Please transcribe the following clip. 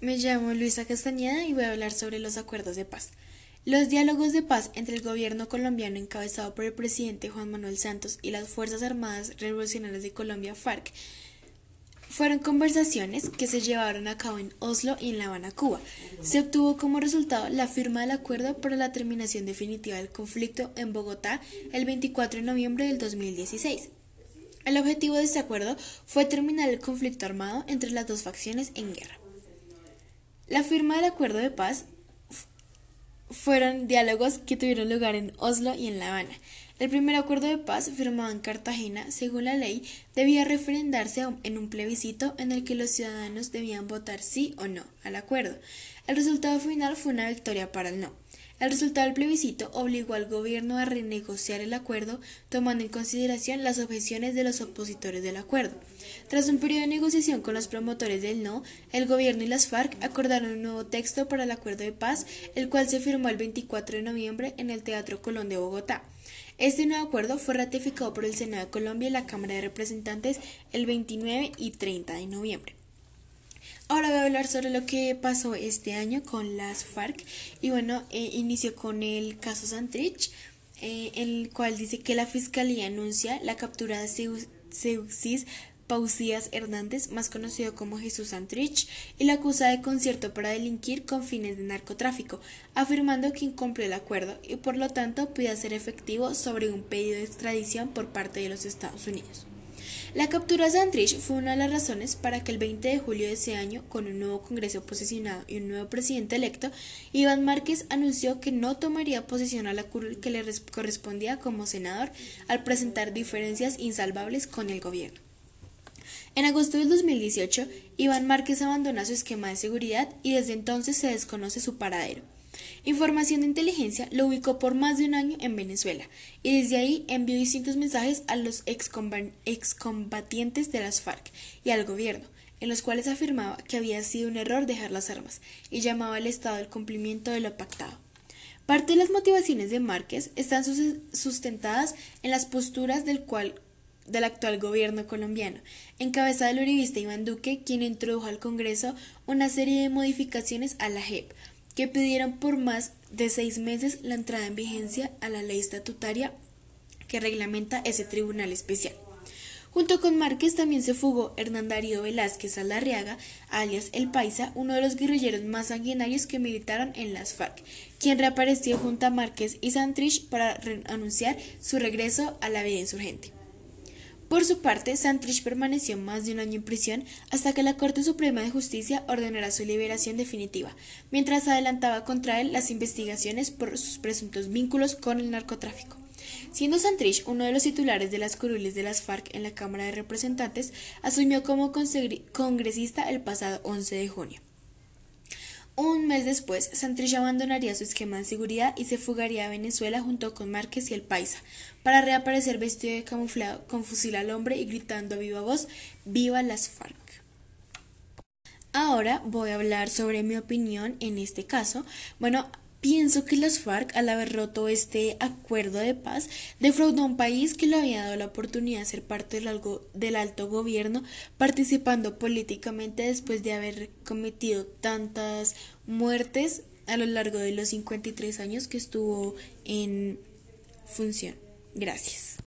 Me llamo Luisa Castañeda y voy a hablar sobre los acuerdos de paz. Los diálogos de paz entre el gobierno colombiano encabezado por el presidente Juan Manuel Santos y las Fuerzas Armadas Revolucionarias de Colombia, FARC, fueron conversaciones que se llevaron a cabo en Oslo y en La Habana, Cuba. Se obtuvo como resultado la firma del acuerdo para la terminación definitiva del conflicto en Bogotá el 24 de noviembre del 2016. El objetivo de este acuerdo fue terminar el conflicto armado entre las dos facciones en guerra. La firma del acuerdo de paz fueron diálogos que tuvieron lugar en Oslo y en La Habana. El primer acuerdo de paz, firmado en Cartagena, según la ley, debía referendarse en un plebiscito en el que los ciudadanos debían votar sí o no al acuerdo. El resultado final fue una victoria para el no. El resultado del plebiscito obligó al gobierno a renegociar el acuerdo, tomando en consideración las objeciones de los opositores del acuerdo. Tras un periodo de negociación con los promotores del no, el gobierno y las FARC acordaron un nuevo texto para el acuerdo de paz, el cual se firmó el 24 de noviembre en el Teatro Colón de Bogotá. Este nuevo acuerdo fue ratificado por el Senado de Colombia y la Cámara de Representantes el 29 y 30 de noviembre. Ahora voy a hablar sobre lo que pasó este año con las FARC y bueno, eh, inició con el caso Santrich, eh, el cual dice que la fiscalía anuncia la captura de Seuxis Pausías Hernández, más conocido como Jesús Santrich, y la acusa de concierto para delinquir con fines de narcotráfico, afirmando que incumplió el acuerdo y por lo tanto pide ser efectivo sobre un pedido de extradición por parte de los Estados Unidos. La captura de Santrich fue una de las razones para que el 20 de julio de ese año, con un nuevo Congreso posicionado y un nuevo presidente electo, Iván Márquez anunció que no tomaría posición a la curul que le correspondía como senador al presentar diferencias insalvables con el gobierno. En agosto del 2018, Iván Márquez abandona su esquema de seguridad y desde entonces se desconoce su paradero. Información de inteligencia lo ubicó por más de un año en Venezuela y desde ahí envió distintos mensajes a los excombatientes de las FARC y al gobierno, en los cuales afirmaba que había sido un error dejar las armas y llamaba al Estado al cumplimiento de lo pactado. Parte de las motivaciones de Márquez están sustentadas en las posturas del del actual gobierno colombiano, encabezado del uribista Iván Duque, quien introdujo al Congreso una serie de modificaciones a la JEP, que pidieron por más de seis meses la entrada en vigencia a la ley estatutaria que reglamenta ese tribunal especial. Junto con Márquez también se fugó Hernán Darío Velázquez Alarriaga, alias El Paisa, uno de los guerrilleros más sanguinarios que militaron en las FARC, quien reapareció junto a Márquez y Santrich para anunciar su regreso a la vida insurgente. Por su parte, Santrich permaneció más de un año en prisión hasta que la Corte Suprema de Justicia ordenara su liberación definitiva, mientras adelantaba contra él las investigaciones por sus presuntos vínculos con el narcotráfico. Siendo Santrich uno de los titulares de las curules de las FARC en la Cámara de Representantes, asumió como congresista el pasado 11 de junio. Un mes después, Santrich abandonaría su esquema de seguridad y se fugaría a Venezuela junto con Márquez y el Paisa, para reaparecer vestido de camuflado, con fusil al hombre y gritando a viva voz ¡Viva las FARC! Ahora voy a hablar sobre mi opinión en este caso. Bueno, Pienso que las FARC, al haber roto este acuerdo de paz, defraudó a un país que le había dado la oportunidad de ser parte del, del, alto gobierno, participando políticamente después de haber cometido tantas muertes a lo largo de los 53 años que estuvo en función. Gracias.